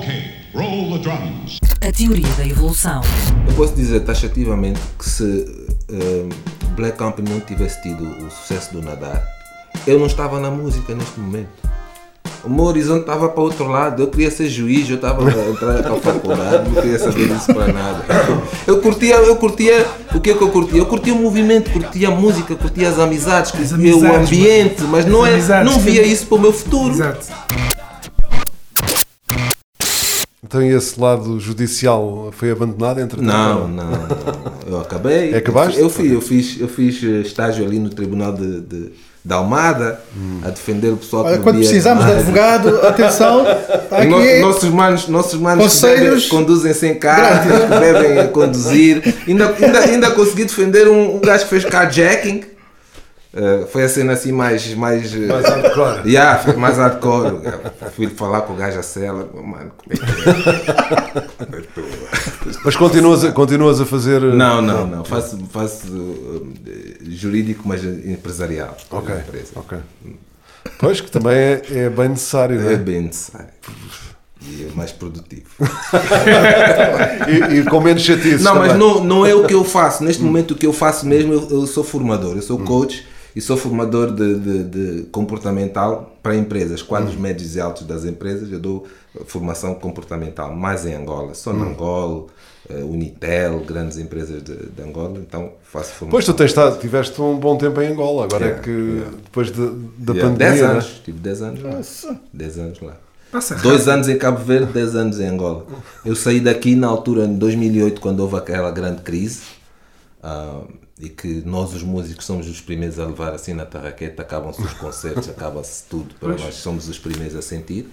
Okay, roll the drums. A teoria da evolução. Eu posso dizer taxativamente que se eh, Black Company não tivesse tido o sucesso do Nadar, eu não estava na música neste momento. O meu horizonte estava para outro lado. Eu queria ser juiz, eu estava a entrar para a faculdade, não queria saber disso para nada. Eu curtia, eu curtia, o que é que eu curtia? Eu curtia o movimento, curtia a música, curtia as amizades, curtia o amizades, ambiente, mas não, é, amizades, não via isso para o meu futuro. Exato. Então esse lado judicial foi abandonado entretanto? Não, não, não. Eu acabei. Acabaste? Eu fiz, eu fiz, eu fiz eh, estágio ali no Tribunal de, de, de Almada a defender o pessoal que Olha, quando bebia precisamos de advogado, atenção, está No- aqui. nossos manos, nossos manos que Conselhos bebem, conduzem sem carro, que bebem a conduzir. Ainda, ainda, ainda consegui defender um, um gajo que fez carjacking. Eh, foi a cena assim mais. Mais, eh, Mais hardcore. Yeah, foi mais hardcore. Fui falar com o gajo a cela. Mano, como é que é? Mas continuas a, continuas a fazer. eh, Não, não, não. Faço, faço eh, jurídico, mas empresarial. Ok. Empresa. ok. Pois que também é, é bem necessário, não É é? bem necessário. E é mais produtivo. E, e com menos chatices. Não, mas também. não, não é o que eu faço. Neste momento, o que eu faço mesmo, eu, eu sou formador. Eu sou coach e sou formador de, de- de comportamental para empresas, quadros médios e altos das empresas. Eu dou formação comportamental, mais em Angola. Só na Angola, eh, Unitel, grandes empresas de, de Angola. Então, faço formação. Pois tu tens estado, tiveste um bom tempo em Angola, agora Yeah, é que yeah. depois de- da Yeah, pandemia. 10 né? anos. Tive 10 anos lá. 10 anos lá. Passa Dois anos em Cabo Verde, 10 anos em Angola. Eu saí daqui na altura, em 2008, quando houve aquela grande crise. ah, e que nós, os músicos, somos os primeiros a levar assim na tarraqueta. Acabam-se os concertos, acaba-se tudo. Para nós, somos os primeiros a sentir.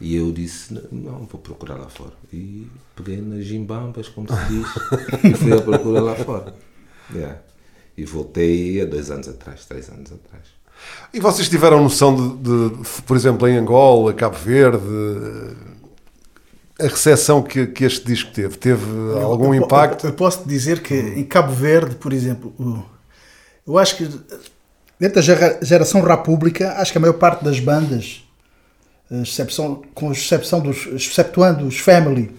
E eu disse: Não, vou procurar lá fora. E peguei nas gimbambas, como se diz, e fui à procura lá fora. Yeah. E voltei há dois anos atrás, três anos atrás. E vocês tiveram noção de, de, por exemplo, em Angola, Cabo Verde, a recepção que, que este disco teve? Teve algum Eu impacto? Eu, eu posso dizer que em Cabo Verde, por exemplo, eu acho que dentro da gera- geração República, acho que a maior parte das bandas, excepção, com exceção dos, exceptuando os Family,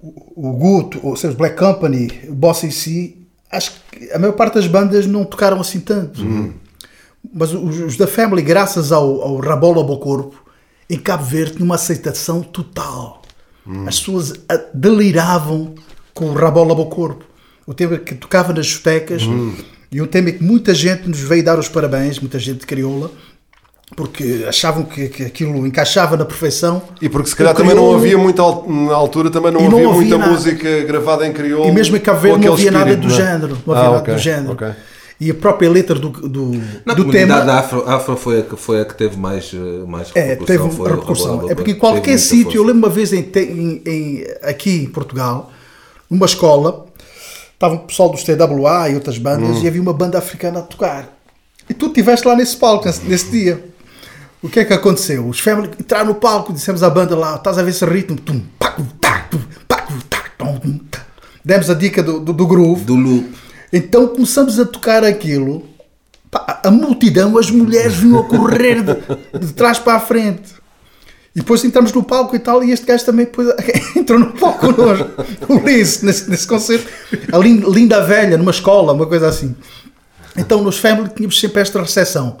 o, o Guto, ou seja, os Black Company, o Boss em si, acho que a maior parte das bandas não tocaram assim tanto. Mas os, os da Family, graças ao, ao Rabola ao Corpo, em Cabo Verde tinha uma aceitação total. As pessoas ah, deliravam com o Rabola ao Corpo. O tema que tocava nas discotecas e um tema que muita gente nos veio dar os parabéns, muita gente de crioula, porque achavam que, que aquilo encaixava na perfeição. E porque se calhar também não havia muita, al- na altura também não E não havia havia muita nada. música gravada em crioulo. E mesmo em Cabo Verde não havia nada espírito, do não é? género. Não havia Ah, nada ok, do género. ok. E a própria letra do, do, Na do tema. afro, afro foi, a que, foi a que teve mais, eh, mais É, repercussão. teve foi repercussão. É porque em qualquer sítio, eu lembro uma vez em, em- em- aqui em Portugal, numa escola, estava o pessoal do TWA e outras bandas e havia uma banda africana a tocar. E tu estiveste lá nesse palco, nesse, nesse dia. O que é que aconteceu? Os Family entraram no palco, dissemos à banda lá, estás a ver esse ritmo? Tum, pacu, tá, tum, pacu, tá, tum, tum, tá. Demos a dica do, do, do groove. Do loop. Então começamos a tocar aquilo. Pá, a multidão, as mulheres vinham a correr de, de trás para a frente. E depois entramos no palco e tal, e este gajo também depois entrou no palco connosco. O Liz, nesse, nesse concerto. A lin- linda velha, numa escola, uma coisa assim. Então nos Family tínhamos sempre esta recepção.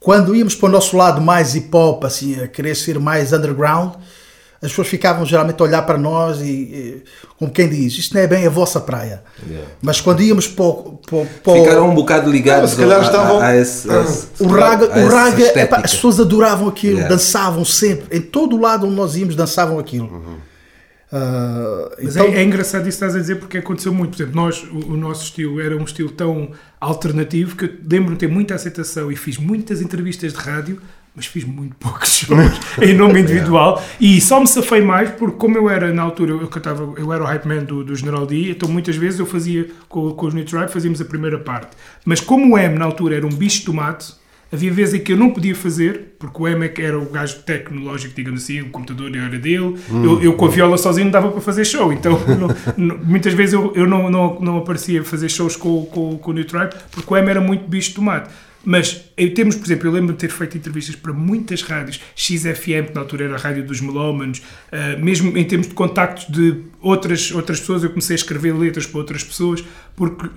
Quando íamos para o nosso lado mais hip hop, assim, a querer ser mais underground, as pessoas ficavam geralmente a olhar para nós e, e como quem diz, isto não é bem a vossa praia. Yeah. Mas quando íamos para, o- para, para Ficaram um bocado ligados se calhar a, estavam- a, a esse, a esse- o raga, o raga epá, as pessoas adoravam aquilo, Yeah. dançavam sempre, em todo o lado onde nós íamos dançavam aquilo. Ah, Mas então, é, é engraçado isso que estás a dizer porque aconteceu muito. Por exemplo, nós, o, o nosso estilo era um estilo tão alternativo que eu lembro-me de ter muita aceitação e fiz muitas entrevistas de rádio, mas fiz muito poucos shows em nome individual e só me safei mais porque como eu era na altura, eu, cantava, eu era o hype man do, do General D, então muitas vezes eu fazia com, com os New Tribe, fazíamos a primeira parte. Mas como o M na altura era um bicho de tomate, Havia vezes em que eu não podia fazer, porque o Emek era o gajo tecnológico, digamos assim, o computador era dele. Eu, eu com a viola sozinho não dava para fazer show, então não- muitas vezes eu, eu não, não, não aparecia a fazer shows com, com, com o New Tribe, porque o Em era muito bicho de tomate. Mas em termos, por exemplo, eu lembro de ter feito entrevistas para muitas rádios, XFM, que na altura era a rádio dos melómanos, ah, mesmo em termos de contactos de outras, outras pessoas, eu comecei a escrever letras para outras pessoas, porque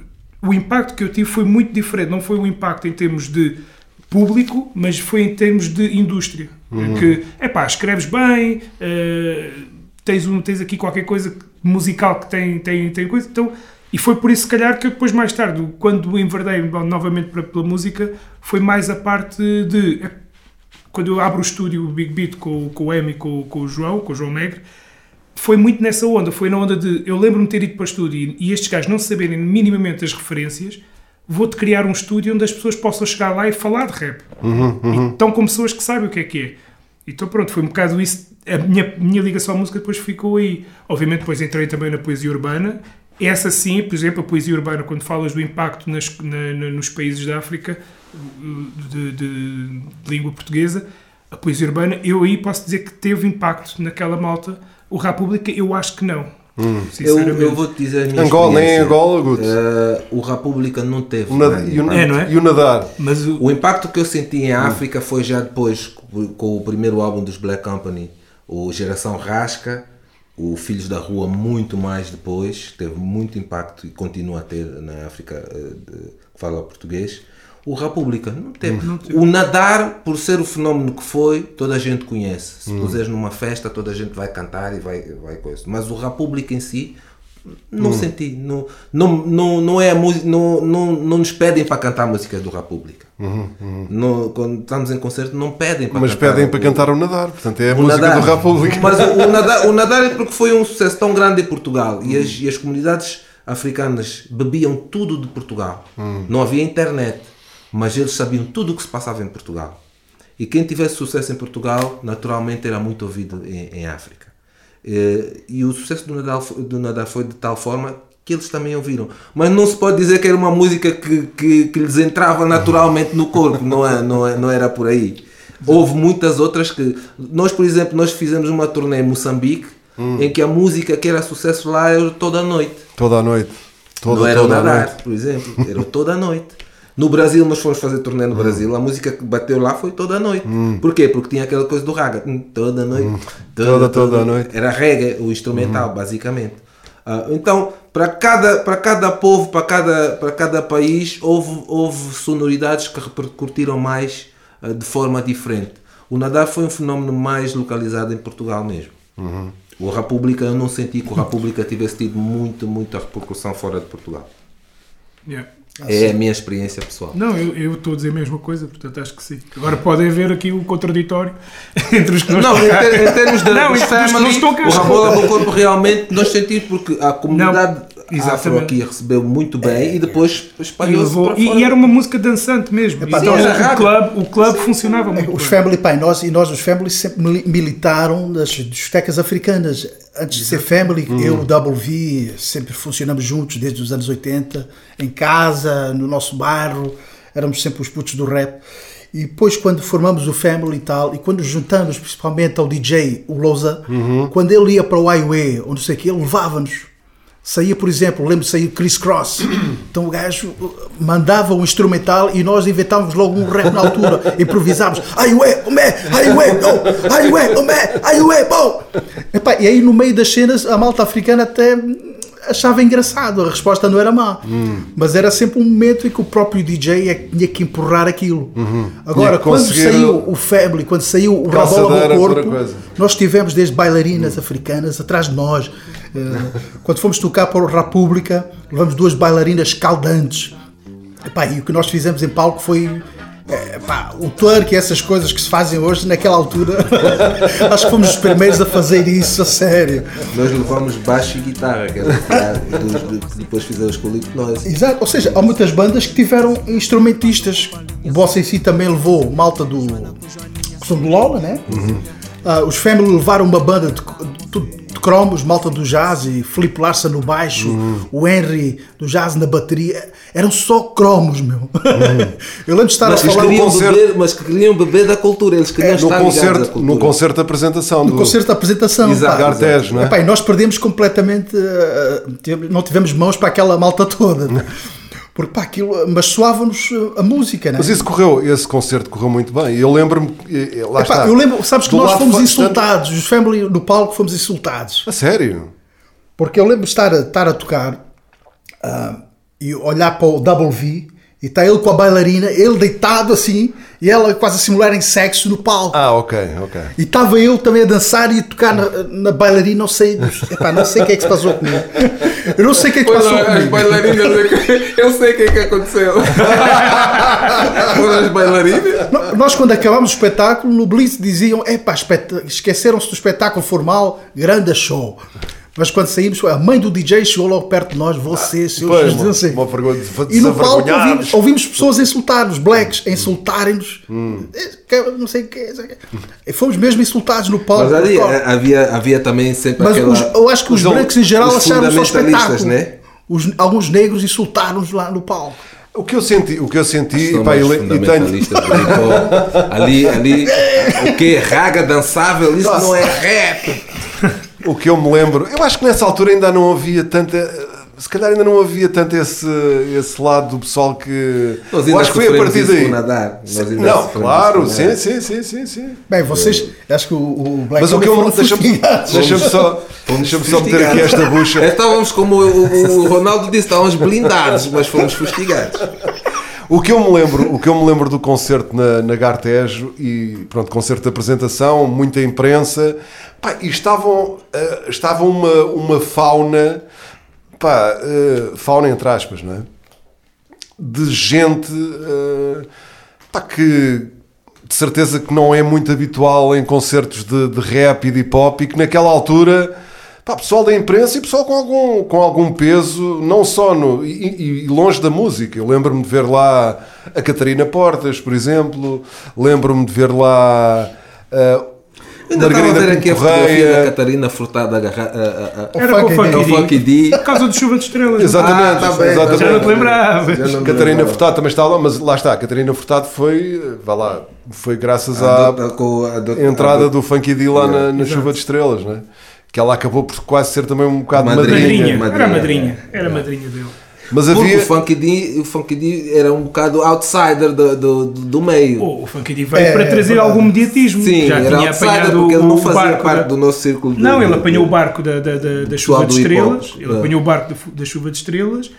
o impacto que eu tive foi muito diferente. Não foi um impacto em termos de público, mas foi em termos de indústria. Que, é pá, escreves bem, ah, tens, um, tens aqui qualquer coisa musical que tem, tem, tem coisa. Então, e foi por isso, se calhar, que eu depois, mais tarde, quando enverdei novamente para, pela música, foi mais a parte de. é, Quando eu abro o estúdio, o Big Beat, com, com o Emi, com, com o João, com o João Negre, foi muito nessa onda. Foi na onda de. Eu lembro-me ter ido para o estúdio e estes gajos não saberem minimamente as referências. Vou-te criar um estúdio onde as pessoas possam chegar lá e falar de rap. E estão com pessoas que sabem o que é que é. Então pronto, foi um bocado isso. A minha, minha ligação à música depois ficou aí. Obviamente depois entrei também na poesia urbana. Essa sim, por exemplo, a poesia urbana, quando falas do impacto nas- na- na- nos países da África de, de- de língua portuguesa, a poesia urbana, eu aí posso dizer que teve impacto naquela malta. O República, eu acho que não. Eu, Sinceramente. eu vou-te dizer a minha Angola, nem em experiência. Angola, Guto. Eh, o República não teve. O e, o, impacto. É, não é? e o nadar. Mas o, O impacto que eu senti em África foi já depois, com- com o primeiro álbum dos Black Company, o Geração Rasca, o Filhos da Rua, muito mais depois, teve muito impacto e continua a ter na África eh, que fala português. O República não teve. O Nadar, por ser o fenómeno que foi, toda a gente conhece. Se puseres numa festa, toda a gente vai cantar e vai, vai coisa. Mas o República em si, não senti. Não, não, não, não é a música. Não, não, não nos pedem para cantar músicas do República. Não- quando estamos em concerto, não pedem para Mas cantar. pedem para cantar o nadar. Portanto, é a música nadar. do República. Mas o, o nadar, o nadar é porque foi um sucesso tão grande em Portugal e as, e as comunidades africanas bebiam tudo de Portugal. Não havia internet, mas eles sabiam tudo o que se passava em Portugal. E quem tivesse sucesso em Portugal, naturalmente era muito ouvido em, em África. Eh, E o sucesso do Nadal, do Nadal foi de tal forma que eles também ouviram. Mas não se pode dizer que era uma música que, que, que lhes entrava naturalmente no corpo, não, é, não, é, não era por aí. Houve muitas outras que. Nós, por exemplo, nós fizemos uma turnê em Moçambique em que a música que era sucesso lá era toda a noite. Toda a noite. Toda, não era o toda a nadar, por exemplo, era toda a noite. No Brasil, nós fomos fazer turnê no Brasil, a música que bateu lá foi toda a noite. Porquê? Porque tinha aquela coisa do raga, hum, toda a noite, Toda, toda a noite. Era reggae, o instrumental, basicamente. Ah, então, para cada, para cada povo, para cada, para cada país, houve, houve sonoridades que repercutiram mais ah, de forma diferente. O nadar foi um fenómeno mais localizado em Portugal mesmo. O República, eu não senti que o República tivesse tido muito, muita repercussão fora de Portugal. yeah. É a minha experiência pessoal. Não, eu estou a dizer a mesma coisa, portanto acho que sim. Agora podem haver aqui o contraditório entre os que não, Não, estão em, cá. ter- em termos de, Não, que não family, estão cá. o Rabola Corpo realmente nós sentimos porque a comunidade Não, afro exatamente. aqui recebeu muito bem e depois E, espalhou-se e- e era uma música dançante mesmo. Epá, então nós- o, clube, o clube funcionava muito Os bem. Family, pá, e nós, e nós os Family sempre mili- militaram nas discotecas africanas. Antes de ser Family, eu, o Double V, sempre funcionamos juntos desde os anos 80, em casa, no nosso bairro, éramos sempre os putos do rap. E depois, quando formamos o Family e tal, e quando juntamos principalmente ao DJ, o Lousa, quando ele ia para o Highway, ou não sei o que, ele levava-nos. Saía, por exemplo, lembro de sair Chris Cross. Então o gajo uh, mandava um instrumental e nós inventávamos logo um rap na altura. Improvisávamos. Ai ué, omé, ai ué, oh, ai ué, omé, ai ué, bom. E aí no meio das cenas a malta africana até achava engraçado. A resposta não era má. Mas era sempre um momento em que o próprio DJ é que tinha que empurrar aquilo. Agora, Tinha que quando saiu o Family, quando saiu o Rabola do Corpo, nós tivemos desde bailarinas africanas atrás de nós. Eh, Quando fomos tocar para o República, levamos duas bailarinas escaldantes. Epá, e o que nós fizemos em palco foi eh, pá, o twerk e essas coisas que se fazem hoje, naquela altura. acho que fomos os primeiros a fazer isso, a sério. Nós levamos baixo e guitarra, que era depois fizemos com o Nós. Exato, ou seja, há muitas bandas que tiveram instrumentistas. O Bossa em si também levou malta do. que são do Lola, né? Ah, os Family levaram uma banda de, de, de cromos, malta do jazz e Felipe Larsa no baixo, o Henry do jazz na bateria. Eram só cromos, meu. Eu lembro de estar Mas a falar queriam no beber, mas que queriam beber da cultura, eles queriam É, No estar à concerto, cultura. no concerto de apresentação. do- concerto de apresentação. Pá. Gartes, não é? Epá, e nós perdemos completamente, tive- não tivemos mãos para aquela malta toda. Porque pá, aquilo, mas soava-nos uh, a música, né? Mas isso correu, esse concerto correu muito bem. Eu lembro-me, eh, eh, lá Epá, está. eu lembro, sabes que Do nós fomos insultados, os Family no palco fomos insultados. A sério? Porque eu lembro de estar a, estar a tocar ah, e olhar para o Double V e está ele com a bailarina, ele deitado assim e ela quase a simularem sexo no palco. Ah, ok, ok. E estava eu também a dançar e a tocar na, na bailarina, não sei, epá, não sei o que é que se passou comigo. Eu não sei o que é que passou as comigo. bailarinas, eu sei o que é que aconteceu. Foram as bailarinas. No- Nós, quando acabámos o espetáculo, no Blitz diziam: Epá, espet- esqueceram-se do espetáculo formal, grande show. Mas quando saímos, a mãe do DJ chegou logo perto de nós, vocês, seus Pois, não uma, vergonha E no palco ouvimos, ouvimos pessoas a insultar-nos, blacks, a insultarem-nos. Hum. Que- Não sei o que. E Fomos mesmo insultados no palco. Mas ali Mas eh, havia, havia também sempre aquela... os- eu acho que os, os- brancos em geral acharam só fundamentalistas, espetáculo. né? Os- alguns negros insultaram-nos lá no palco. O que eu senti, o que eu senti, pá, mais e, tenho. Ali, ali, o que? Raga dançável? Isso não é rap. o que eu me lembro, eu acho que nessa altura ainda não havia tanta, se calhar ainda não havia tanto esse, esse lado do pessoal que, Nós eu ainda acho que foi a partir daí. nadar. Nós ainda Não, claro, sim, sim, sim, sim, sim. Bem, vocês, acho que o, o Black Mas o que eu deixa-me deixa só, deixa só meter aqui esta bucha. Estávamos como o, o- o Ronaldo disse, estávamos blindados, mas fomos fustigados. O que eu me lembro, o que eu me lembro do concerto na, na Gartejo e pronto, concerto de apresentação, muita imprensa, pá, e estavam, estava uma, uma fauna, pá, eh, fauna entre aspas, não é? De gente, eh, pá, que de certeza que não é muito habitual em concertos de, de rap e de hip hop e que naquela altura pá, pessoal da imprensa e pessoal com algum, com algum peso, não só no, e, e- longe da música. Eu lembro-me de ver lá a Catarina Portas, por exemplo, lembro-me de ver lá a Ainda estava a ver aqui a fotografia da. Catarina Furtada agarra- a- a- a- Era com o Funky D. D. Por causa do Chuva de Estrelas. Exatamente, Ah, tá bem, exatamente. Já não te lembravas. Não me Catarina lembrava. Furtado também está lá, mas lá está, a Catarina Furtado foi, vá lá, foi graças à, entrada do Funky D lá na, na chuva de estrelas, né? Que ela acabou por quase ser também um bocado Madrinha. madrinha. Madrinha. Era a madrinha. Era a madrinha dele. Mas Porque havia. o Funky D, o Funky D era um bocado outsider do, do, do meio. O Funky D veio É, para trazer verdade. algum mediatismo. Sim, Já era tinha outsider apanhado porque ele não o fazia barco parte da- do nosso círculo. de- Não, ele de- apanhou o barco da, da, da, da chuva de estrelas. Ele É. apanhou o barco da, da chuva de estrelas.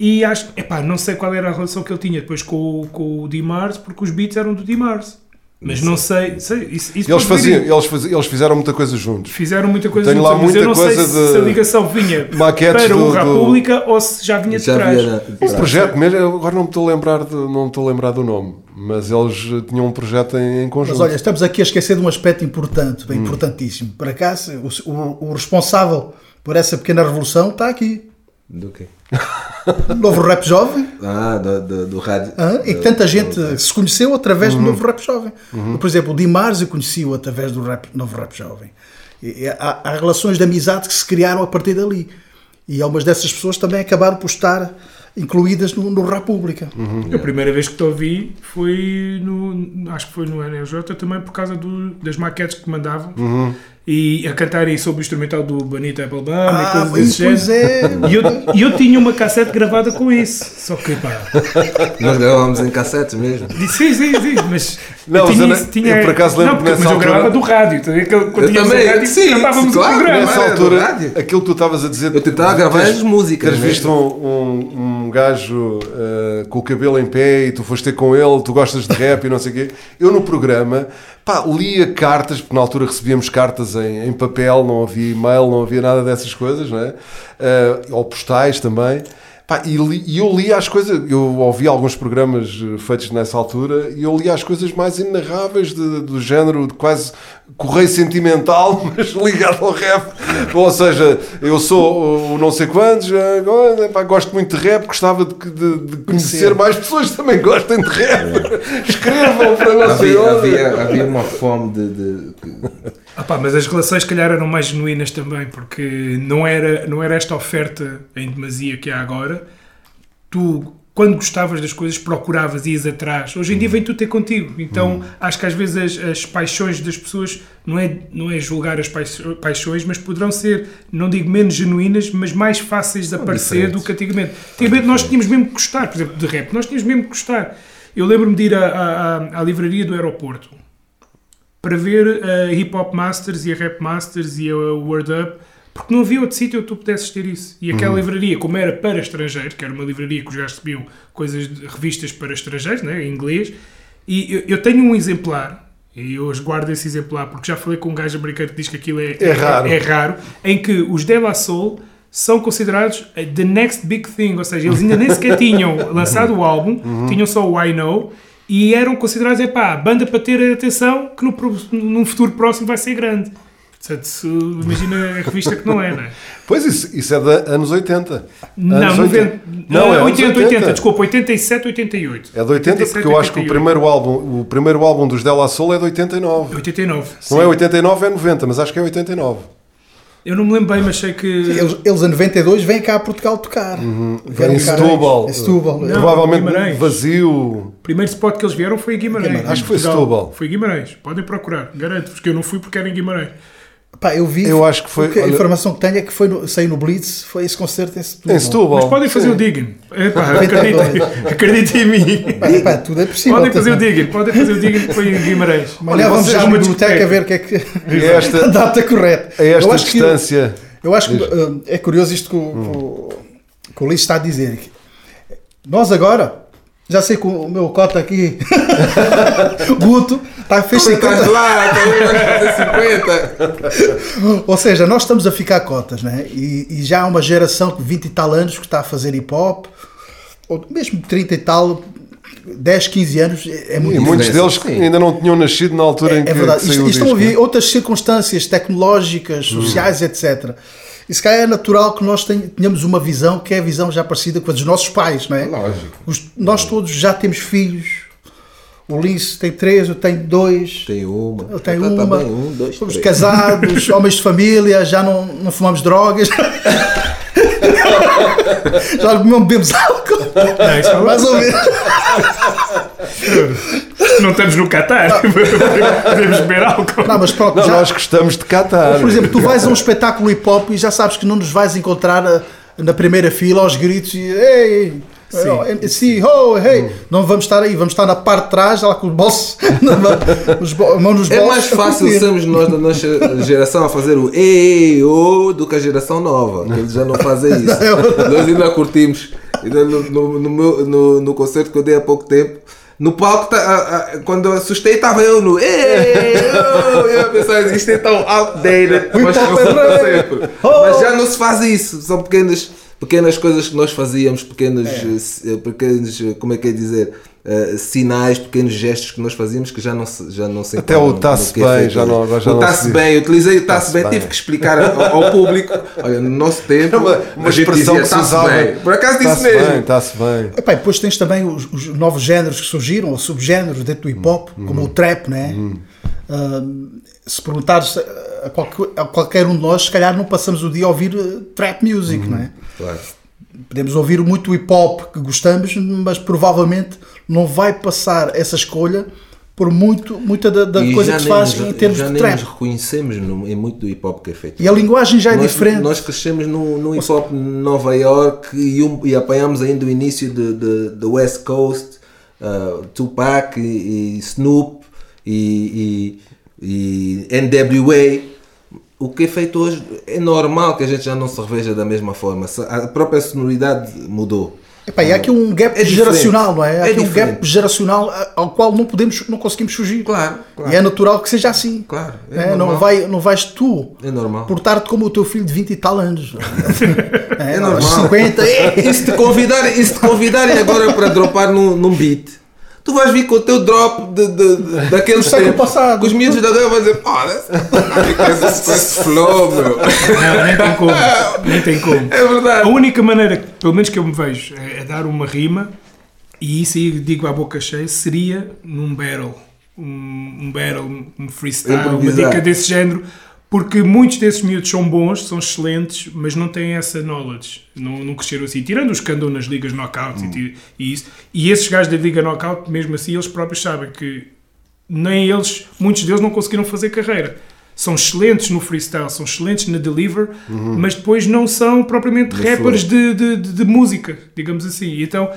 E acho epá, não sei qual era a relação que ele tinha depois com, o- com o Dimars, porque os beats eram do Dimars. Mas não sei. sei isso, isso Eles, faziam, eles, faziam, eles fizeram muita coisa juntos. Fizeram muita coisa Tenho lá juntos, mas eu muita não sei coisa se, de- se a ligação vinha maquetes para do- o do- República ou se já vinha de Já trás. havia- Esse projeto mesmo, eu agora não me estou a lembrar, de, não me estou a lembrar do nome, mas eles tinham um projeto em, em conjunto. Mas olha, estamos aqui a esquecer de um aspecto importante, Hum. bem importantíssimo. Por acaso, o, o- o responsável por essa pequena revolução está aqui. Do quê? Novo rap jovem, Ah, do, do, do rádio. hã? e que do- tanta do- gente se conheceu através Uhum. do novo rap jovem. Por exemplo, o Dimars eu conheci-o através do rap- novo rap jovem. E há, há relações de amizade que se criaram a partir dali. E algumas dessas pessoas também acabaram por estar incluídas no, no República. Uhum. A primeira vez que te ouvi foi no. Acho que foi no NLJ também por causa do- das maquetes que mandavam Uhum. E a cantarem sobre o instrumental do Bonita Applebaum e Ah, coisas pois, desse pois género. é. E eu, e eu tinha uma cassete gravada com isso. Só que, pá, Nós gravávamos em cassetes mesmo. disse, sim, sim, sim, mas. Não, eu mas tinha, eu tinha, eu por acaso lembro não, porque, nessa mas eu altura- gravava do rádio. tá? Quando Eu também, rádio, sim, gravávamos claro, o programa. Nessa altura, rádio. aquilo que tu estavas a dizer. Eu tentava gravar as músicas, Teres né? visto um, um, um gajo eh, com o cabelo em pé e tu foste ter com ele, tu gostas de rap e não sei o quê. Eu no programa, pá, lia cartas, porque na altura recebíamos cartas em, em papel, não havia e-mail, não havia nada dessas coisas, não é? Eh, ou postais também. Pá, e, li- e eu lia as coisas, eu ouvi alguns programas eh, feitos nessa altura e eu lia as coisas mais inenarráveis de- do género de quase correio sentimental, mas ligado ao rap. Ou seja, eu sou o não sei quantos, eh, pá, gosto muito de rap, gostava de, de- de conhecer mais pessoas que também gostem de rap. Escrevam para sei Havia, havia, havia uma fome de. de- Ah pá, mas as relações, se calhar, eram mais genuínas também, porque não era, não era esta oferta em demasia que há agora. Tu quando gostavas das coisas, procuravas, ias atrás. Hoje em dia vem tudo ter contigo. Então acho que às vezes as, as paixões das pessoas não é, não é julgar as paixões, mas poderão ser, não digo menos genuínas, mas mais fáceis de aparecer do que antigamente. Antigamente nós tínhamos mesmo que gostar, por exemplo, de rap, nós tínhamos mesmo que gostar. Eu lembro-me de ir à, à- à livraria do aeroporto para ver a Hip Hop Masters e a Rap Masters e a Word Up, porque não havia outro sítio onde tu pudesses ter isso. E aquela livraria, como era para estrangeiros, que era uma livraria que os gajos recebiam coisas, revistas para estrangeiros, né, em inglês, e eu, eu tenho um exemplar, e hoje guardo esse exemplar, porque já falei com um gajo americano que diz que aquilo é, É raro. é raro, em que os De La Soul são considerados eh, the next big thing, ou seja, eles ainda nem sequer tinham lançado o álbum, Uhum. tinham só o I Know, e eram considerados, é pá, banda para ter atenção que no, num futuro próximo vai ser grande. Portanto, se- imagina a revista que não é, não é? Pois isso, isso é de anos 80. Não, Anos 90, Não, é anos 80, 80, desculpa, 87, 88. É de 80 porque eu acho que o 88. primeiro álbum, o primeiro álbum dos Della Soul é de 89. 89. Não é sim. 89, é 90, mas acho que é 89. Eu não me lembro bem, mas sei que. Eles, eles em 92 vêm cá a Portugal tocar. Vieram Em cá- Setúbal. Em Setúbal. Não. Provavelmente Guimarães. vazio. O primeiro spot que eles vieram foi em Guimarães. Guimarães. Acho que foi. Setúbal. Foi Guimarães. Podem procurar, garanto-vos que eu não fui porque era em Guimarães. Pá, eu vi. Eu acho que foi- porque A olha- informação que tenho é que foi no, saiu no Blitz, foi esse concerto em Setúbal. Em Setúbal. Mas podem fazer Sim. o digging. Acreditem em mim. Pá, pá, tudo é possível. Podem fazer o digging, podem fazer o digging que foi em Guimarães. Amanhã vamos vocês já à biblioteca discoteca. ver o que é que. Esta- a data correta. A esta eu acho que- distância. eu acho que uh, é curioso isto que o, que o- que o Luís está a dizer. Nós agora, já sei que o meu cota aqui, Guto, está fez 50. Estás lá, fazer 50. Ou seja, nós estamos a ficar cotas, né? E, e já há uma geração de 20 e tal anos que está a fazer hip hop, ou mesmo 30 e tal, 10, 15 anos, é é muito E muitos deles que sim. ainda não tinham nascido na altura em É que, verdade. que Isto, isto estão a disco. vir outras circunstâncias tecnológicas, sociais, etc. E se calhar é natural que nós ten- tenhamos uma visão que é a visão já parecida com a dos nossos pais, não é? Lógico. Os- nós todos já temos filhos. O Lince tem três, eu tenho dois. Tem uma. Eu tenho Tá- tá uma. bem, um, dois, Somos três. casados, homens de família, já não, não fumamos drogas. já não bebemos álcool. Não, isso é Mais ou menos. Não estamos no Qatar. Podemos beber álcool. Não, mas pronto, Não, já, nós gostamos de catar. Por exemplo, tu vais a um espetáculo hip hop e já sabes que não nos vais encontrar eh, na primeira fila aos gritos e ei, oh, MC, oh, hey. Não vamos estar aí, vamos estar na parte de trás, lá com os bolsos, os bo- mão nos É bolsos. mais a fácil sermos nós da nossa geração a fazer o ei, o do que a geração nova. Eles já não fazem isso. nós ainda curtimos. No, no, no, meu- no, no concerto que eu dei há pouco tempo. No palco, tá- a- a- quando eu assustei, estava eu no ei, oh, eu a pensar, isto é tão outdated, mas, é sempre. mas já não se faz isso. São pequenas, pequenas coisas que nós fazíamos, pequenos, eh, pequenos eh, como é que é dizer, eh, sinais, pequenos gestos que nós fazíamos que já não se, já não se Até o é bem, feito já não- já o não tá-se se diz. bem, eu utilizei o Tá-se bem, bem. tive que explicar ao, ao público. Olha, no nosso tempo, É uma, uma expressão dizia que se usava. bem. Por acaso disse Está-se mesmo. bem, está-se bem. Epá, depois tens também os, os novos géneros que surgiram, ou subgéneros dentro do hip hop, como o trap, né? Ah, se perguntares a qualquer, a qualquer um de nós, se calhar não passamos o dia a ouvir eh, trap music, não é? Claro. Podemos ouvir muito hip hop que gostamos, mas provavelmente não vai passar essa escolha por muito, muita da, da coisa que se faz em termos já de trap. nos reconhecemos no- em muito do hip hop que é feito. E a linguagem já é nós, diferente. Nós crescemos no, no hip hop de Nova York e, um- e apanhamos ainda o início de West Coast, uh, Tupac e, e Snoop e, e, e NWA. O que é feito hoje é normal que a gente já não se reveja da mesma forma. A própria sonoridade mudou. Epá, e há aqui um gap É geracional, não é? Há É aqui um diferente. gap geracional ao qual não podemos, não conseguimos fugir. Claro, claro. E é natural que seja assim. Claro, é É, não, vai, não vais tu É portar-te como o teu filho de 20 e tal anos. É, É aos normal. 50. E se te convidarem, convidarem agora para dropar num, num beat, tu vais vir com o teu drop de, de, de- daqueles Do século tempos. passado. Com os miúdos da gama vão dizer, com esse, com esse flow, meu. Não, nem tem como. Nem tem como. É verdade. A única maneira, pelo menos que eu me vejo, é, é dar uma rima, e isso aí digo à boca cheia, seria num battle. Um, um battle, um freestyle, uma dica desse género. Porque muitos desses miúdos são bons, são excelentes, mas não têm essa knowledge. Não, não cresceram assim. Tirando os que andam nas ligas knockout e ti- e, isso. E esses gajos da liga knockout, mesmo assim, eles próprios sabem que nem eles, muitos deles não conseguiram fazer carreira. São excelentes no freestyle, são excelentes na deliver, mas depois não são propriamente rappers de, de, de- de música, digamos assim. E Então,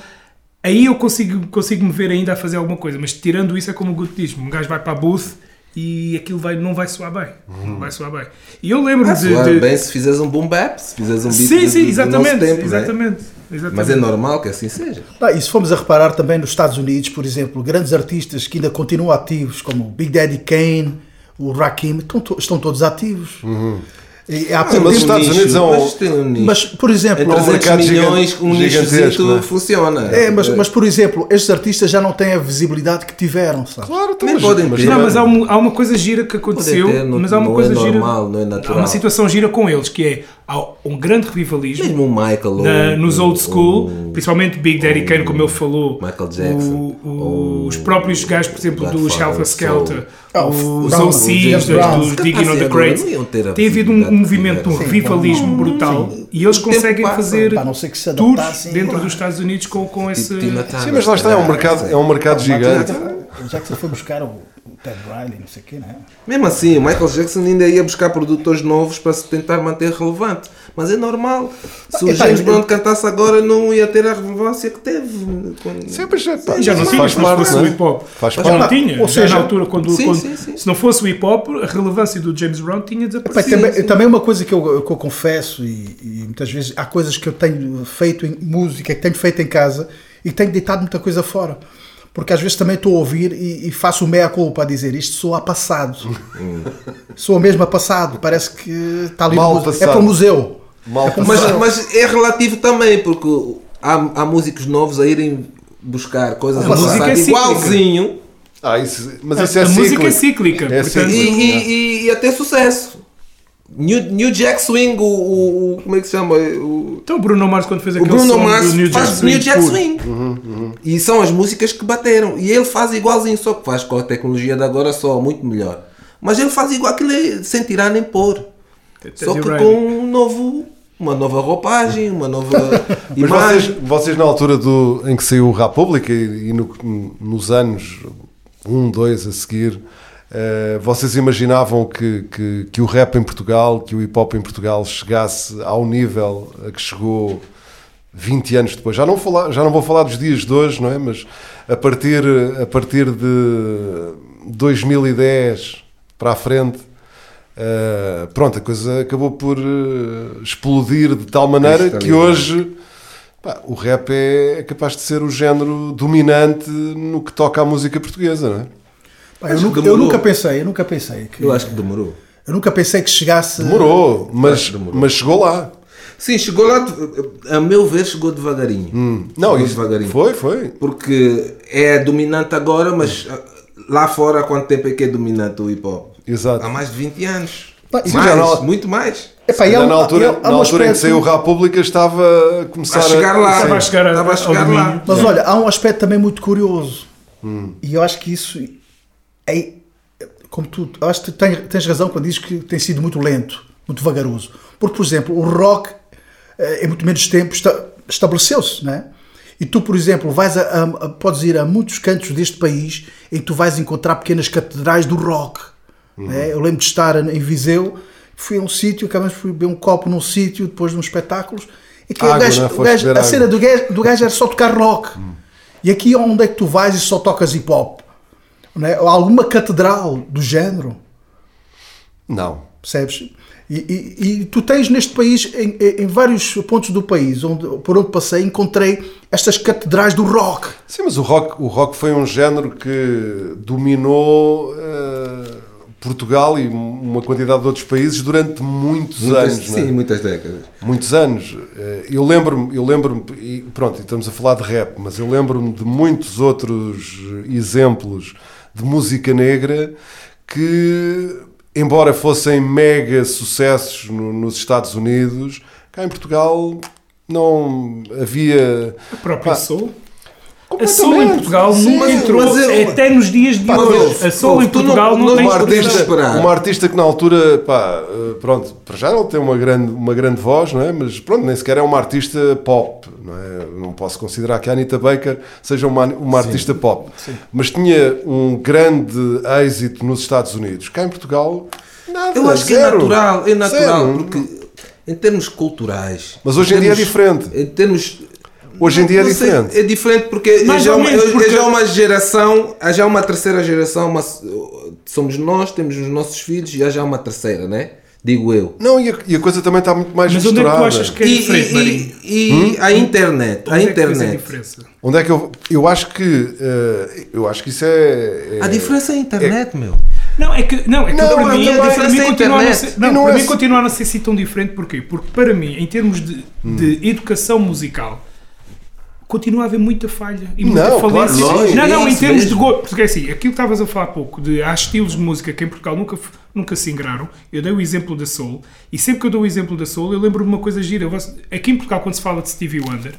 aí eu consigo, consigo me ver ainda a fazer alguma coisa, mas tirando isso é como o Guto diz, um gajo vai para a booth e aquilo vai, não vai soar bem. Não vai soar bem. E eu lembro-me Vai de... soar de- bem se fizeres um boom bap, se fizeres um beat Sim, do- sim, do- do exatamente, nosso tempo, né? exatamente, exatamente. Mas é normal que assim seja. Ah, e se formos a reparar também nos Estados Unidos, por exemplo, grandes artistas que ainda continuam ativos, como o Big Daddy Kane, o Rakim, estão, to- estão todos ativos. E há Sim, mas os Estados Unidos é um- Mas tem um nicho. mas, por exemplo, em um 300 mercado milhões, gigante- um nichozito é? funciona. é, mas, mas, por exemplo, estes artistas já não têm a visibilidade que tiveram, sabe? Claro, então, Nem mas- podem mas. Não, também- mas há, um- há uma coisa gira que aconteceu, ter, não- mas há uma não coisa é gira. normal, não é Há natural. uma situação gira com eles, que é há um grande revivalismo Mesmo o Michael na- ou- nos old school, ou- principalmente Big Daddy Kane, como ele falou, Michael Jackson, o- o- ou os próprios gajos, por exemplo, dos Godfather Helter Skelter, Ah, o os OCs, o dos, Digging on the Crates, tem havido um, movimento, um revivalismo brutal e eles O conseguem fazer tours dentro dos Estados Unidos com, com esse. Tipo Turner, Sim, mas lá está, é um mercado, é um mercado gigante. O Jackson foi buscar o, o Ted Riley, não sei o quê, não é? Mesmo assim, o Michael Jackson ainda ia buscar produtores novos para se tentar manter relevante. Mas é normal. Se o James Brown cantasse agora, não ia ter a relevância que teve. Quando- é, pá, Já não tinha, faz parte, fosse não o é? hip hop. Faz Já parte. não tinha. Ou Já seja- na altura, quando, Sim, quando- sim, sim. se não fosse o hip hop, a relevância do James Brown tinha Epá, desaparecido. também, também uma coisa que eu, que eu confesso, e, e muitas vezes há coisas que eu tenho feito em música, que tenho feito em casa e tenho deitado muita coisa fora. Porque às vezes também estou a ouvir e, e faço o meia-culpa a dizer isto soa a passado. soa mesmo a passado. Parece que está ali Mal museu. É passado. para o museu. Mal Mas, passado. mas é relativo também, porque há, há músicos novos a irem buscar coisas A música passado é cíclica. igualzinho Ah, isso, mas A- isso é a música é cíclica, É portanto- e, cíclico. e, e, e até sucesso. New, New Jack Swing, o, o- o- Como é que se chama? O, Então o Bruno Mars quando fez o aquele Bruno som Mars do New Jack faz Swing, New Jack. Swing. Uhum, E são as músicas que bateram. E ele faz igualzinho, só que faz com a tecnologia de agora só muito melhor. Mas ele faz igual aquilo é sem tirar nem pôr. Só que com um novo, uma nova roupagem, uma nova Mas imagem. vocês, vocês na altura do, em que saiu o República e, e no- nos anos 1, 2 a seguir, eh, vocês imaginavam que, que, que o rap em Portugal, que o hip hop em Portugal chegasse ao nível a que chegou 20 anos depois? Já não, falar, já não vou falar dos dias de hoje, não é? Mas a partir, a partir de 2010 para a frente. eh, pronto, a coisa acabou por eh, explodir de tal maneira que hoje Pá, o rap é, é capaz de ser o género dominante no que toca à música portuguesa, não é? Pá, eu, nunca, eu nunca pensei, eu nunca pensei que, Eu acho que demorou. eu nunca pensei que chegasse. Demorou, mas, demorou. mas chegou lá. Sim, chegou lá, a meu ver, chegou devagarinho. Não, chegou isso devagarinho. foi, foi. Porque é dominante agora, mas ah, lá fora há quanto tempo é que é dominante o hip hop? Exato. Há mais de 20 anos. Pá, e mais, já não- muito mais. Epá, Ainda há na altura, há- há na altura em que saiu a República estava a começar A chegar lá. Estava a chegar, a- Estava a chegar lá. Mas olha, há um aspecto também muito curioso. E eu acho que isso é. Como tu. Eu acho que tens, tens razão quando dizes que tem sido muito lento, muito vagaroso. Porque, por exemplo, o rock, eh, em muito menos tempo, esta- estabeleceu-se, não é? E tu, por exemplo, vais a, a- a- podes ir a muitos cantos deste país em que tu vais encontrar pequenas catedrais do rock. não é? Eu lembro de estar em Viseu, fui a um sítio, acabamos de beber um copo num sítio depois de uns espetáculos. E que o Água, gajo- é? Foste gajo- a água. cena do gajo, do gajo era só tocar rock. E aqui onde é que tu vais e só tocas hip hop? É? Ou alguma catedral do género, Não. percebes? E, e- e tu tens neste país, em, em- vários pontos do país, onde, por onde passei, encontrei estas catedrais do rock. Sim, mas o rock, o rock foi um género que dominou eh, Portugal e uma quantidade de outros países durante muitos Muitas, anos. não é? sim, muitas décadas. muitos anos. Eh, Eu lembro-me, eu lembro-me, e pronto, e estamos a falar de rap, mas eu lembro-me de muitos outros exemplos de música negra que, embora fossem mega sucessos no- nos Estados Unidos, cá em Portugal não havia. A própria Pá, Soul. A Soul em Portugal nunca mas- entrou, mas eu- até nos dias de Pá, hoje. A Soul ouve, em tu não- Portugal não, não- tem artista, esperar. uma artista que na altura, pá, eh, pronto, para já ele tem uma grande, uma grande voz, não é? Mas pronto, nem sequer é uma artista pop, não é? Não posso considerar que a Anita Baker seja uma, uma artista pop. Mas tinha um grande êxito nos Estados Unidos. Cá em Portugal, nada. Eu acho que é zero. natural, é natural, Zero. porque em termos culturais. Mas hoje em dia é termos- diferente. Em termos. Hoje em dia é Não sei, diferente. É diferente porque Mais já, é uma, é porque- já uma geração, há já uma terceira geração, uma- somos nós, temos os nossos filhos e há já uma terceira, né? Digo eu. Não, e a, e a coisa também está muito mais Mas onde é que misturada. tu achas que é E, diferente, Marinho? e, e a internet, a Onde é que a internet. diferença? Onde é que eu. Eu acho que. eh, eu acho que isso é. é- A diferença é a internet, meu. Não, é que, não, é que Não, para mim, também- para mim é continua a ser, não, não para é mim continua a não ser assim tão diferente. Porquê? Porque para mim, em termos de, de educação musical, continua a haver muita falha e muita Não, claro, falência. lógico, não, não, é em termos de mesmo. gosto. Porque é assim, aquilo que estavas a falar há pouco, de há estilos de música que em Portugal nunca, nunca se ingraram. Eu dei o exemplo da Soul e sempre que eu dou o exemplo da Soul, eu lembro de uma coisa gira. Aqui em Portugal, quando se fala de Stevie Wonder,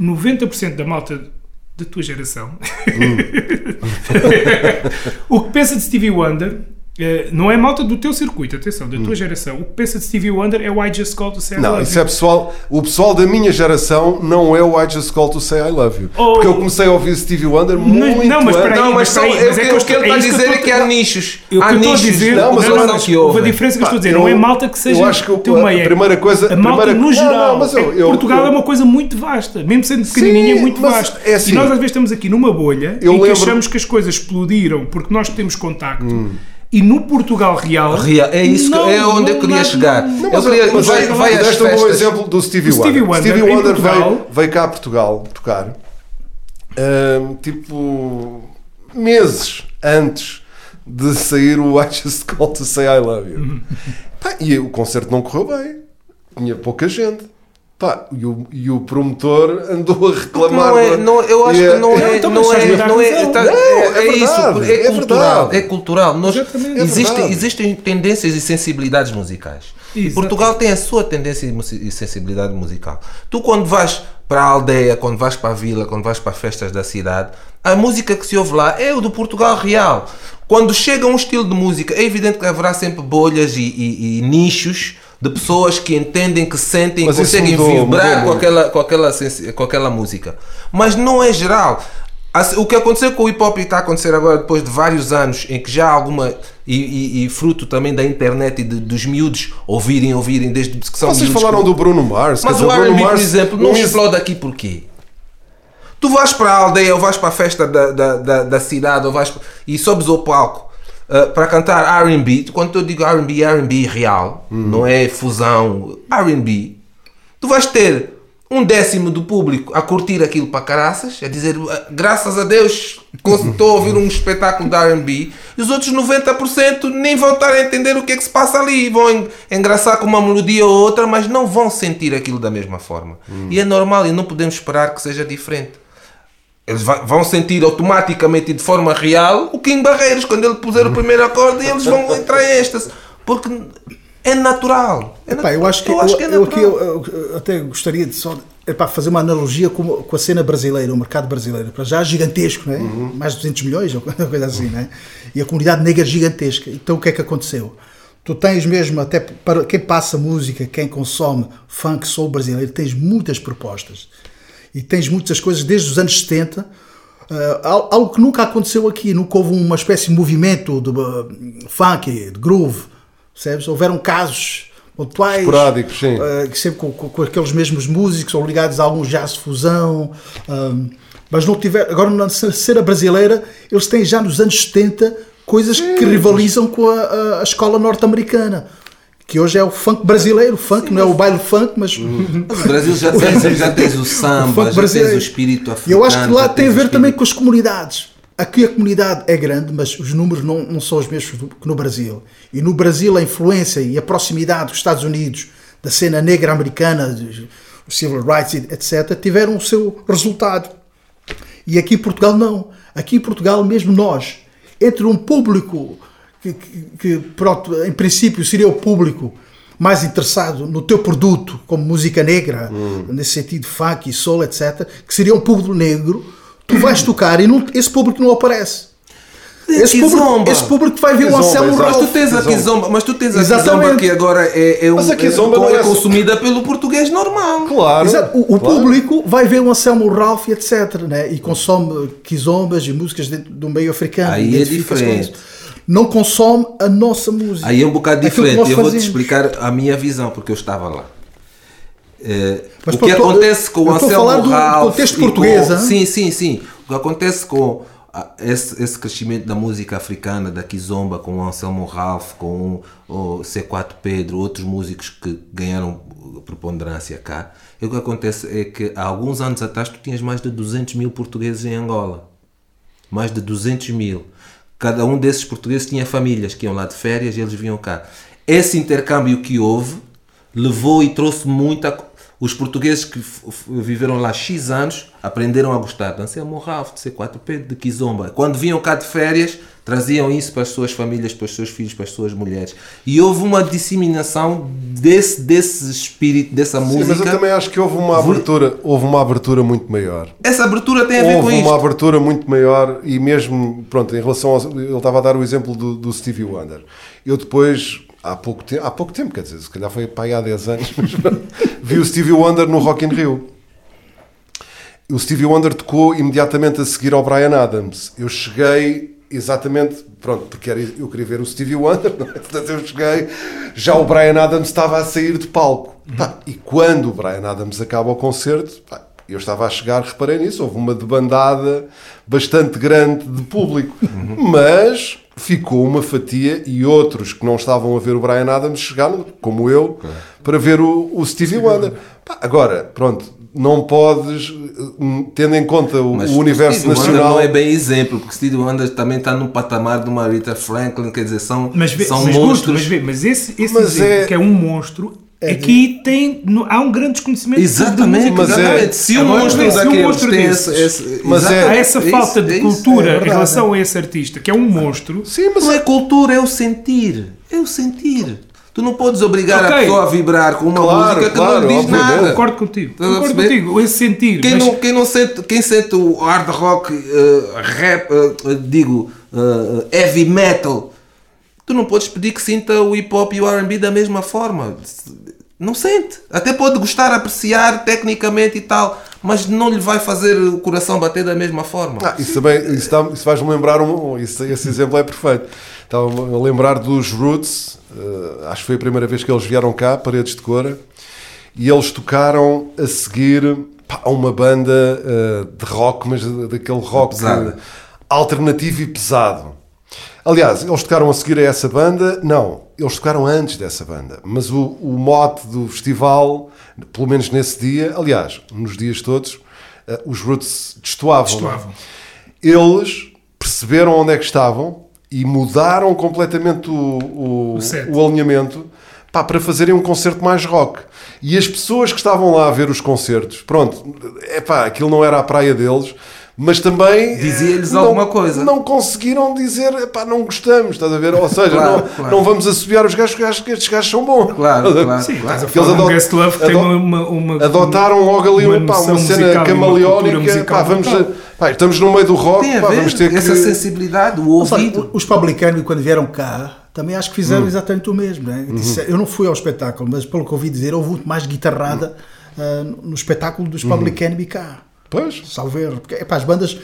90% da malta da tua geração o que pensa de Stevie Wonder eh, não é malta do teu circuito, atenção, da tua geração. O que pensa de Stevie Wonder é o I Just Called to Say I Não, Love isso You. é pessoal. O pessoal da minha geração não é o I Just Call to Say I Love You. Oh. Porque eu comecei a ouvir Stevie Wonder Mas- muito não, mas Não, mas, mas são, peraí, é, mas é o que que eu o que ele estou- está é a isso que dizer é que há nichos. Eu- Há a nichos. dizer, Não, não, mas não, eu não, acho que houve a diferença que eu estou a dizer, não é malta que seja eu acho que o- teu a meio. primeira coisa- a malta no Não, geral. não, mas É Portugal é uma coisa muito vasta, mesmo sendo pequenininha, é muito mas vasto. é assim. e nós às vezes estamos aqui numa bolha em que achamos que as coisas explodiram porque nós temos contacto. E no Portugal real, Real, é isso que, não, é onde eu não, queria não, chegar. não, eu queria, Mas vai, vai, às um bom exemplo do Stevie O Stevie Wonder. Wonder, Stevie Wonder veio, veio cá a Portugal tocar ahm, tipo meses antes de sair o I Just Call to Say I Love You. Uhum. Pá, e o concerto não correu bem. Tinha pouca gente. Pá, e, o, e o promotor andou a reclamar. Não é, não, eu acho a- que não é, então, não é, estás a não é, tá- Não, é, é é verdade, isso, é, é cultural, é cultural. Nós. É existem, tendências e sensibilidades musicais. E. Portugal tem a sua tendência e e sensibilidade musical. Tu quando vais para a aldeia, quando vais para a vila, quando vais para festas da cidade, a música que se ouve lá é o do Portugal real. Quando chega um estilo de música, é evidente que haverá sempre bolhas e, e- e nichos de pessoas que entendem, que sentem, Mas isso conseguem mudou, vibrar mudou com aquela, com, aquela, com aquela música. Mas não é geral. O que aconteceu com o hip hop e está a acontecer agora depois de vários anos em que já há alguma e, e- e fruto também da internet e de- dos miúdos ouvirem, ouvirem desde que são Vocês falaram que- do Bruno Mars. Mas o dizer, Bruno R&B, por exemplo, não um- explode aqui porquê? Tu vais para a aldeia ou vais para a festa da, da, da, da cidade ou vais e sobes ao palco uh, para cantar R&B. Quando eu digo R&B, R&B real, não é fusão, R&B. Tu vais ter um décimo do público a curtir aquilo para caraças, a dizer "Ah, graças a Deus estou a ouvir um espetáculo de R&B e os outros 90% nem vão estar a entender o que é que se passa ali vão en- engraçar com uma melodia ou outra mas não vão sentir aquilo da mesma forma e é normal e não podemos esperar que seja diferente eles vão sentir automaticamente e de forma real o Kim Barreiros quando ele puser o primeiro acorde eles vão entrar em êxtase porque é natural é Epá, eu acho que, eu, é eu aqui eu, eu- até gostaria de só epá, fazer uma analogia com, com a cena brasileira, o mercado brasileiro. Para já gigantesco, não é? mais de 200 milhões, ou coisa assim, não é? E a comunidade negra gigantesca. Então o que é que aconteceu? Tu tens mesmo, até para quem passa música, quem consome funk, soul brasileiro, tens muitas propostas. E tens muitas coisas desde os anos 70. Uh, al- algo que nunca aconteceu aqui, nunca houve uma espécie de movimento de uh, funk, de groove, percebes? Houveram casos pontuais, Esporádicos, sim. uh, que sempre com, com- com aqueles mesmos músicos ou ligados a algum jazz fusão, um, mas não tiver. Agora, na cena brasileira, eles têm já nos anos 70 coisas que rivalizam com a, a- a escola norte-americana. Que hoje é o funk brasileiro, o funk não é o baile funk, mas Mas o Brasil já tens, já tens o samba, funk já tens o espírito E africano. eu acho que lá tem a o ver também com as comunidades. Aqui a comunidade é grande, mas os números não, não são os mesmos do- que no Brasil. E no Brasil a influência e a proximidade dos Estados Unidos, da cena negra americana, dos- os civil rights, etc., tiveram o seu resultado. E aqui em Portugal não. Aqui em Portugal, mesmo nós, entre um público que, que- que, pronto, em princípio seria o público mais interessado no teu produto, como música negra, nesse sentido funk e soul, etc., que seria um público negro, tu vais tocar e não- esse público não aparece. Esse público, esse público vai ver o Anselmo exato. Mas tu Ralph. tens a Kizomba. Mas tu tens a. Kizomba que agora é, é, um, Mas a Kizomba é, é é- consumida pelo português normal. Claro. Exato. O, o claro. público vai ver o Anselmo Ralph e etc. Né? E consome quizombas e músicas do meio africano. Aí é diferente. Não consome a nossa música. Aí é um bocado diferente. Eu vou-te explicar a minha visão, porque eu estava lá. Eh, Mas o que tô- acontece com o Anselmo falar do Ralph contexto com- português, hein? Sim, sim, sim. O que acontece com esse, esse crescimento da música africana, da Kizomba, com o Anselmo Ralph, com o C4 Pedro, outros músicos que ganharam preponderância cá, e o que acontece é que há alguns anos atrás tu tinhas mais de 200 mil portugueses em Angola mais de 200 mil. Cada um desses portugueses tinha famílias que iam lá de férias e eles vinham cá. Esse intercâmbio que houve levou e trouxe muita. Os portugueses que viveram lá X anos aprenderam a gostar de Anselmo Ralph, de C4P, de Kizomba. Quando vinham cá de férias, traziam isso para as suas famílias, para os seus filhos, para as suas mulheres. E houve uma disseminação desse, desse espírito, dessa Sim, música. mas eu também acho que houve uma abertura, houve uma abertura muito maior. Essa abertura tem a ver Houve com uma isto. abertura muito maior e mesmo, pronto, em relação ao, ele estava a dar o exemplo do, do Stevie Wonder. Eu depois, há pouco, tempo, há pouco tempo, quer dizer, se calhar foi para aí há 10 anos, mas vi o Stevie Wonder no Rock in Rio. O Stevie Wonder tocou imediatamente a seguir ao Brian Adams. Eu cheguei exatamente, pronto, porque era, eu queria ver o Stevie Wonder, não é? portanto eu cheguei, já o Brian Adams estava a sair de palco. Pá, e quando o Brian Adams acaba o concerto, pá, eu estava a chegar, reparei nisso, houve uma debandada bastante grande de público, mas ficou uma fatia e outros que não estavam a ver o Brian Adams chegaram, como eu, para ver o, o Stevie Wonder. Pá, agora, pronto, não podes, eh, tendo em conta o, Mas o universo Wonder nacional. não é bem exemplo, porque Stevie Wonder também está no patamar de uma Rita Franklin, quer dizer, são, Mas, vê, são mas, monstros. mas, vê, mas esse, esse Mas exemplo, é- que é um monstro, aqui tem, no- há um grande desconhecimento de Exatamente, Mas é- exatamente. Se um Agora, monstro se um monstro tem desses- esse, esse, Mas é- Há essa isso, falta é de isso. cultura é em relação a esse artista, que é um monstro. Sim, mas Não é cultura, é o sentir. É o sentir. Tu não podes obrigar a Ok. pessoa a vibrar com uma Claro, música que claro, não lhe diz nada. Concordo contigo. Estás a Concordo contigo. Esse sentir. Quem, mas- não, quem, não sente, quem sente o hard rock, eh, rap, eh, digo, eh, heavy metal, tu não podes pedir que sinta o hip hop e o RB da mesma forma. Não sente. Até pode gostar, apreciar tecnicamente e tal, mas não lhe vai fazer o coração bater da mesma forma. Ah, isso também, isso, dá- isso faz-me lembrar, um, isso- esse exemplo é perfeito. Estava a lembrar dos Roots, eh, acho que foi a primeira vez que eles vieram cá, Paredes de Cora, e eles tocaram a seguir pá, a uma banda eh, de rock, mas daquele rock Pesada. alternativo e pesado. Aliás, eles tocaram a seguir a essa banda? Não, eles tocaram antes dessa banda. Mas o, o mote do festival, pelo menos nesse dia, aliás, nos dias todos, eh, os Roots destoavam. é? Destoavam. Eles perceberam onde é que estavam e mudaram completamente o, o, O o alinhamento pá, para fazerem um concerto mais rock. E as pessoas que estavam lá a ver os concertos, pronto, é pá, aquilo não era a praia deles, mas também Dizia-lhes eh, não- alguma coisa. Não conseguiram dizer, epá, não gostamos, estás a ver? Ou seja, Claro, não, claro. não vamos assobiar os gajos, porque estes gajos são bons. Claro, claro, Sim, claro. a eles adot- Guest Love que tem adot- uma, uma- Adotaram logo ali uma pá, uma cena camaleónica. Pá, vamos, brutal. pá, estamos no meio do rock, Tem a pá, ver vamos ter que. essa sensibilidade, o ouvido. os publicanos, quando vieram cá, também acho que Hum. fizeram exatamente o mesmo. Né? Uhum. Disse- Eu não fui ao espetáculo, mas pelo que ouvi dizer, houve muito mais guitarrada ah, no espetáculo dos Uhum. Public Enemy cá. Pois. Salvo erro. Porque epá, as bandas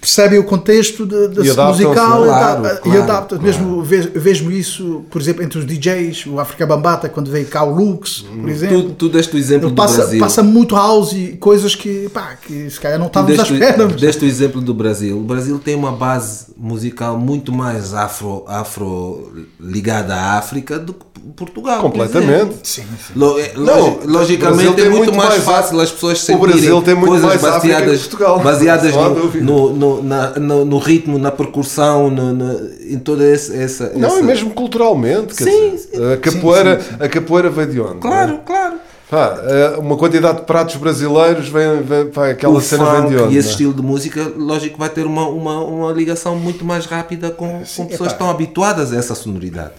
percebem o contexto de, de E musical e claro, e claro, adaptam. Mesmo vejo, vejo isso, por exemplo, entre os DJs, o África Bambata, quando veio cá o Lux, Hum. por exemplo. Tu, tu deste o exemplo do passa, Brasil. passa muito house e coisas que, pá, que se calhar não estávamos à deste, espera. mas- deste o exemplo do Brasil. O Brasil tem uma base musical muito mais afro, afro ligada à África do que Portugal. Completamente. Sim, sim. Lo- é- Não, logicamente é muito, muito mais, mais fácil as pessoas o sentirem Brasil tem muito coisas mais África que baseadas, Portugal. baseadas no, no, no, na- no- no ritmo, na percussão, no, no- em toda essa, essa, Não, essa- e mesmo culturalmente. Quer Sim, dizer, sim. a, capoeira, a capoeira veio de onde? Claro, é? claro. Pá, eh, uma quantidade de pratos brasileiros vem, vem pá, aquela o cena funk vem de onde? e esse é? estilo de música, lógico, vai ter uma, uma, uma ligação muito mais rápida com, com pessoas que estão habituadas a essa sonoridade.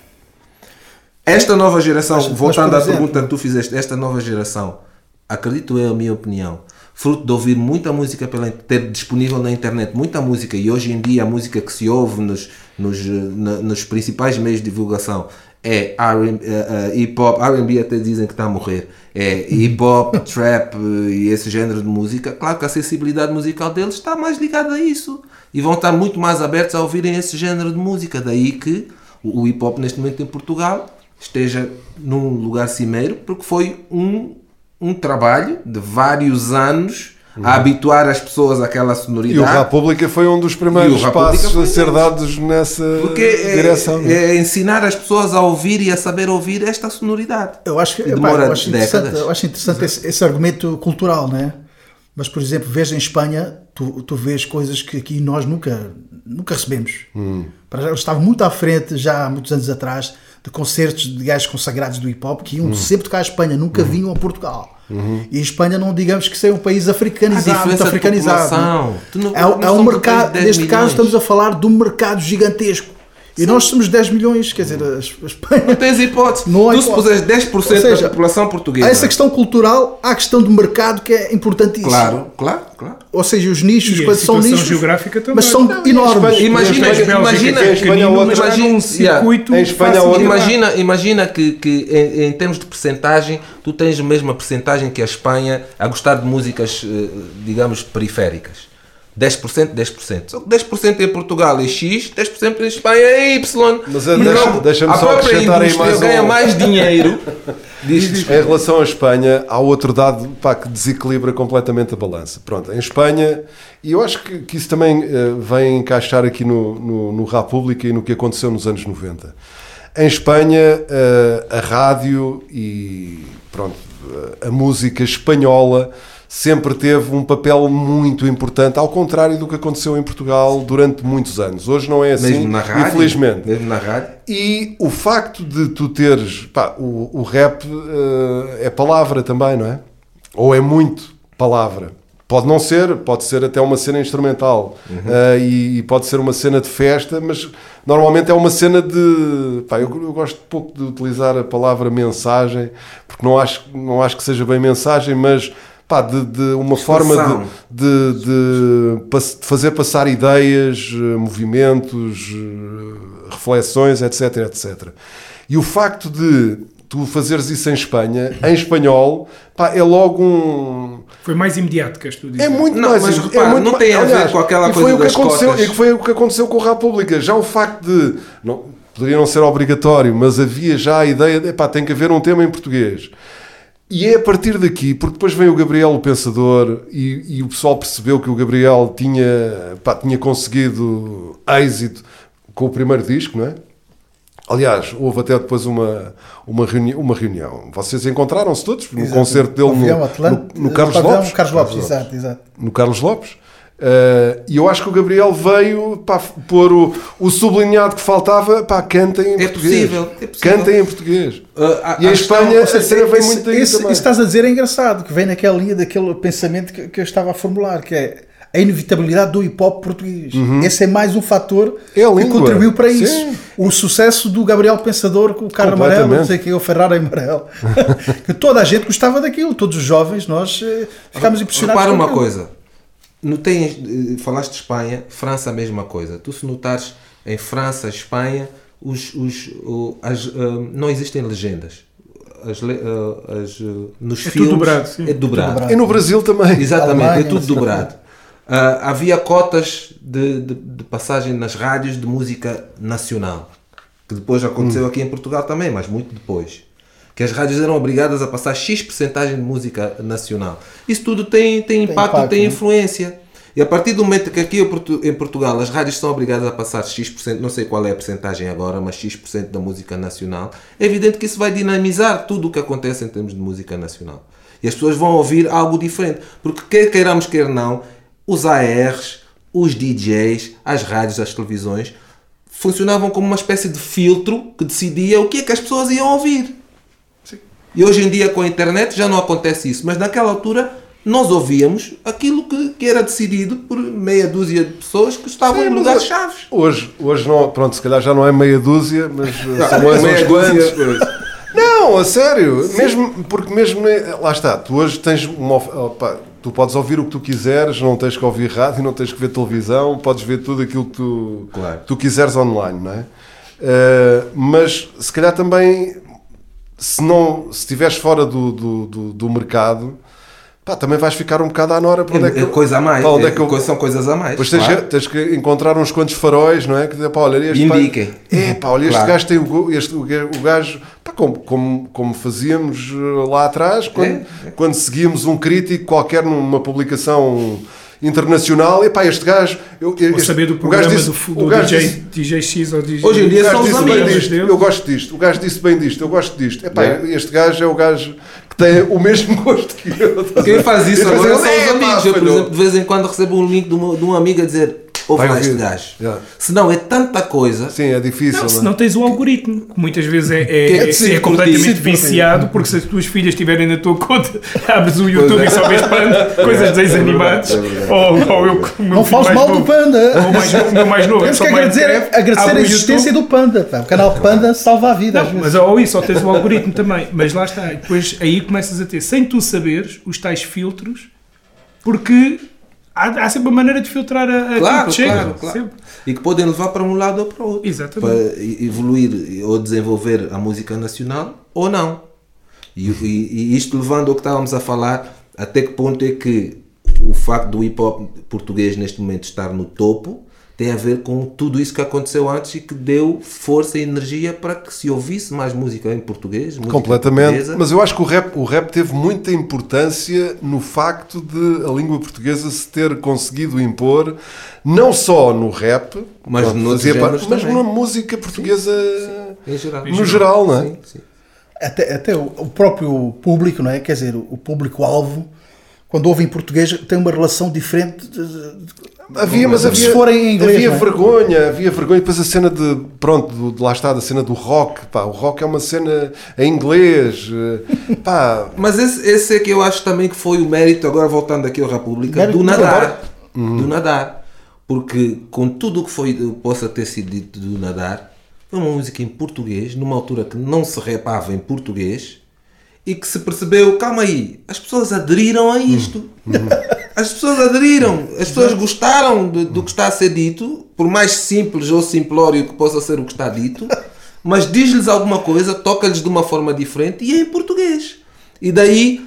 Esta nova geração, Mas- mas, voltando por à exemplo- pergunta que tu fizeste, esta nova geração, acredito eu, a minha opinião, fruto de ouvir muita música, pela, ter disponível na internet muita música, e hoje em dia a música que se ouve nos, nos, na- nos principais meios de divulgação é eh, eh, hip hop, R&B até dizem que está a morrer, é hip hop, trap eh, e esse género de música, claro que a sensibilidade musical deles está mais ligada a isso. E vão estar muito mais abertos a ouvirem esse género de música, daí que o o hip hop neste momento em Portugal esteja num lugar cimeiro porque foi um, um trabalho de vários anos a habituar as pessoas àquela sonoridade. E o República foi um dos primeiros passos a ser dados nessa Porque é, direção. é? é ensinar as pessoas a ouvir e a saber ouvir esta sonoridade. Eu acho, que, Que epá, demora eu acho interessante, décadas. eu acho interessante esse, esse argumento cultural, né? Mas, por exemplo, vês em Espanha, tu, tu vês coisas que aqui nós nunca, nunca recebemos. Para já, eles estavam muito à frente, já há muitos anos atrás, de concertos de gajos consagrados do hip hop que iam sempre tocar à Espanha, nunca vinham a Portugal. E a Espanha não digamos que seja um país africanizado, diferença muito de africanizado. não- é, um- é um mercado, país de 10 neste caso milhões. estamos a falar de um mercado gigantesco. E nós somos 10 milhões, quer dizer, a Espanha Não tens hipótese. Não há tu se hipótese. puseres 10% Ou seja, da população portuguesa. Há essa questão cultural, há a questão do mercado que é importantíssima. Claro, claro, claro. Ou seja, os nichos, a quando são nichos, geográfica também. mas são Não, enormes. Imagina, Espanha- imagina, imagina um circuito Em Espanha lidar. Imagina, imagina que, que em, em termos de percentagem, tu tens a mesma percentagem que a Espanha a gostar de músicas, eh, digamos, periféricas. 10%, 10%. Só que 10% em Portugal é X, 10% em Espanha é Y. Mas, deixa- logo, deixa-me a só própria acrescentar aí mais um- ganha mais dinheiro. Diz, Em relação à Espanha, há outro dado pá, que desequilibra completamente a balança. Pronto, em Espanha, e eu acho que, que isso também eh, vem encaixar aqui no, no, no República e no que aconteceu nos anos 90. Em Espanha, eh, a rádio e pronto, a música espanhola sempre teve um papel muito importante, ao contrário do que aconteceu em Portugal durante muitos anos. Hoje não é assim, mesmo na rádio. infelizmente. Mesmo na rádio. E o facto de tu teres. Pá, o, o rap eh, é palavra também, não é? Ou é muito palavra. Pode não ser, pode ser até uma cena instrumental Eh, e, e pode ser uma cena de festa, mas normalmente é uma cena de. Pá, eu, eu gosto pouco de utilizar a palavra mensagem, porque não acho, não acho que seja bem mensagem, mas pá, de, de uma forma Expressão. de, de, de fazer passar ideias, eh, movimentos, eh, reflexões, etc, etc. E o facto de tu fazeres isso em Espanha, em espanhol, pá, é logo um... Foi mais imediato que as tu dizes. É muito Não, mais... mas é repara, muito não ma- tem a ver aliás, com aquela e foi coisa o que das aconteceu, cotas. E foi o que aconteceu com a República. Já o facto de... Não, poderia não ser obrigatório, mas havia já a ideia de, pá, tem que haver um tema em português. E é a partir daqui, porque depois vem o Gabriel, o Pensador, e, e o pessoal percebeu que o Gabriel tinha, pá, tinha conseguido êxito com o primeiro disco, não é? Aliás, houve até depois uma, uma, reuni uma reunião. Vocês encontraram-se todos no Exato. concerto dele no, no, no Carlos Lopes. Carlos Lopes, exato, exato. No Carlos Lopes. Eh, e eu acho que o Gabriel veio para pôr o, o sublinhado que faltava, pá, cantem em É português. possível, é possível. Cantem em português. Uh, a- e em a Espanha, questão- a cena vem muito daí esse- também. Isso estás a dizer é engraçado, que vem naquela linha daquele pensamento que, que eu estava a formular, que é a inevitabilidade do hip hop português. Esse é mais um fator É a que contribuiu para Sim. isso. O sucesso do Gabriel Pensador com o carro amarelo, não sei o que, o Ferrari amarelo. que toda a gente gostava daquilo, todos os jovens, nós eh, ficámos impressionados. Repara uma aquilo. coisa. Não tens, eh, falaste de Espanha, França a mesma coisa. Tu se notares em França, Espanha, os, os, as, ah, não existem legendas. As, ah, as, nos É tudo filmes dobrado, sim. é dobrado. dobrado. E no Brasil também. Exatamente, Alemanha, é tudo dobrado. Ah, havia cotas de, de, de passagem nas rádios de música nacional, que depois aconteceu aqui em Portugal também, mas muito depois. Que as rádios eram obrigadas a passar X percentagem de música nacional. Isso tudo tem, tem impacto, impacto, tem né? influência. E a partir do momento que aqui em Portu- em Portugal as rádios são obrigadas a passar X%, não sei qual é a percentagem agora, mas X% da música nacional, é evidente que isso vai dinamizar tudo o que acontece em termos de música nacional. E as pessoas vão ouvir algo diferente. Porque quer queiramos, quer não, os ARs, os DJs, as rádios, as televisões, funcionavam como uma espécie de filtro que decidia o que é que as pessoas iam ouvir. E hoje em dia com a internet já não acontece isso, mas naquela altura nós ouvíamos aquilo que, que era decidido por meia dúzia de pessoas que estavam Sim, em lugares hoje- chaves. Hoje, hoje não, pronto, se calhar já não é meia dúzia, mas eh, são mais Meia quantos. Não, a sério, mesmo, porque mesmo, ne- lá está, tu hoje tens uma, opa, Tu podes ouvir o que tu quiseres, não tens que ouvir rádio, não tens que ver televisão, podes ver tudo aquilo que tu, Claro. tu quiseres online, não é? Eh, mas se calhar também, se não se estiveres fora do, do, do, do mercado, pá, também vais ficar um bocado à nora para onde é que É, coisa a mais. onde é é- que eu- São coisas a mais. Tens, claro. que, tens que encontrar uns quantos faróis, não é? Que pá, olha, este Indiquem. É, pá, olha, este Claro. gajo tem o, este, o ga- o gajo, pá, como, como, como fazíamos eh, lá atrás, quando, É, quando seguíamos um crítico qualquer numa publicação internacional, e pá, este gajo. Eu, Ou este- saber do o programa gajo disse- do, fu- o do gajo DJ, disse- DJ X ou DJ Hoje em dia o são os amigos disto, dele. eu gosto disto. O gajo disse bem disto, eu gosto disto. Epá, É. Este gajo é o gajo que tem o mesmo gosto que eu. Quem faz isso agora são os "É, pá, amigos. Eu, por falhou." exemplo, de vez em quando recebo um link de, uma, de um amigo a dizer ouve Vai lá este gajo. Yeah. Senão é tanta coisa. Sim, é difícil. Não, se não é? não tens o algoritmo, que muitas vezes é, é, é é, decidido é completamente ti. viciado, porque se as tuas filhas estiverem na tua conta, abres o YouTube é. e só vês panda, coisas de É animados, é verdade. ou, ou eu, Não filho fales mais mal do Panda. ou mais novo- o meu mais novo, é Temos que agradecer, agradecer a existência YouTube, do Panda. pá. O canal Panda salva a vida. Não, mas ou isso, ou tens o algoritmo também. Mas lá está, e depois aí começas a ter, sem tu saberes, os tais filtros, porque há, há sempre uma maneira de filtrar a, a Claro, que chega. claro, claro. sempre. E que podem levar para um lado ou para o outro. Exatamente. Para evoluir ou desenvolver a música nacional ou não. E, e- e isto levando ao que estávamos a falar, até que ponto é que o facto do hip hop português neste momento estar no topo tem a ver com tudo isso que aconteceu antes e que deu força e energia para que se ouvisse mais música em português. música Completamente. portuguesa. Mas eu acho que o rap, o rap teve muita importância no facto de a língua portuguesa se ter conseguido impor, não só no rap, Mas fazia parte, mas na música portuguesa em geral. no geral, não é? Sim, sim. Até, até o, o próprio público, não é? Quer dizer, o público-alvo, quando ouve em português, tem uma relação diferente. de- de- Havia, mas Se havia, forem em inglês, havia é? vergonha, havia vergonha. Depois a cena de, pronto, do, de lá está, da cena do rock, pá, o rock é uma cena em inglês, eh, pá, Mas esse, esse é que eu acho também que foi o mérito, agora voltando aqui ao República, Mérito do do nadar. Uhum. Do nadar. Porque com tudo o que foi, possa ter sido dito do nadar, foi uma música em português, numa altura que não se repava em português e que se percebeu, calma aí, as pessoas aderiram a isto. As pessoas aderiram, as pessoas gostaram de- do que está a ser dito, por mais simples ou simplório que possa ser o que está dito, mas diz-lhes alguma coisa, toca-lhes de uma forma diferente e é em português. E daí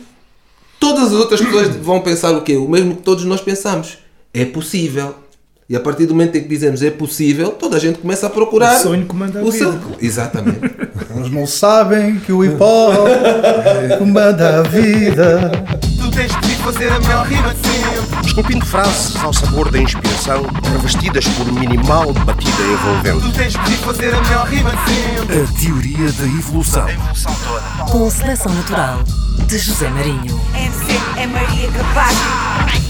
todas as outras pessoas vão pensar o quê? O mesmo que todos nós pensamos. É possível. E a partir do momento em que dizemos é possível, toda a gente começa a procurar O sonho comanda a o vida. seu- Exatamente. Eles não sabem que o hip hop comanda a vida. Tu tens de fazer a melhor rima de sempre. esculpindo frases ao sabor da inspiração, revestidas por minimal batida envolvente. Tu tens de fazer a melhor rima de sempre. A teoria da evolução. Com seleção natural de José Marinho. MC é Maria Capaz.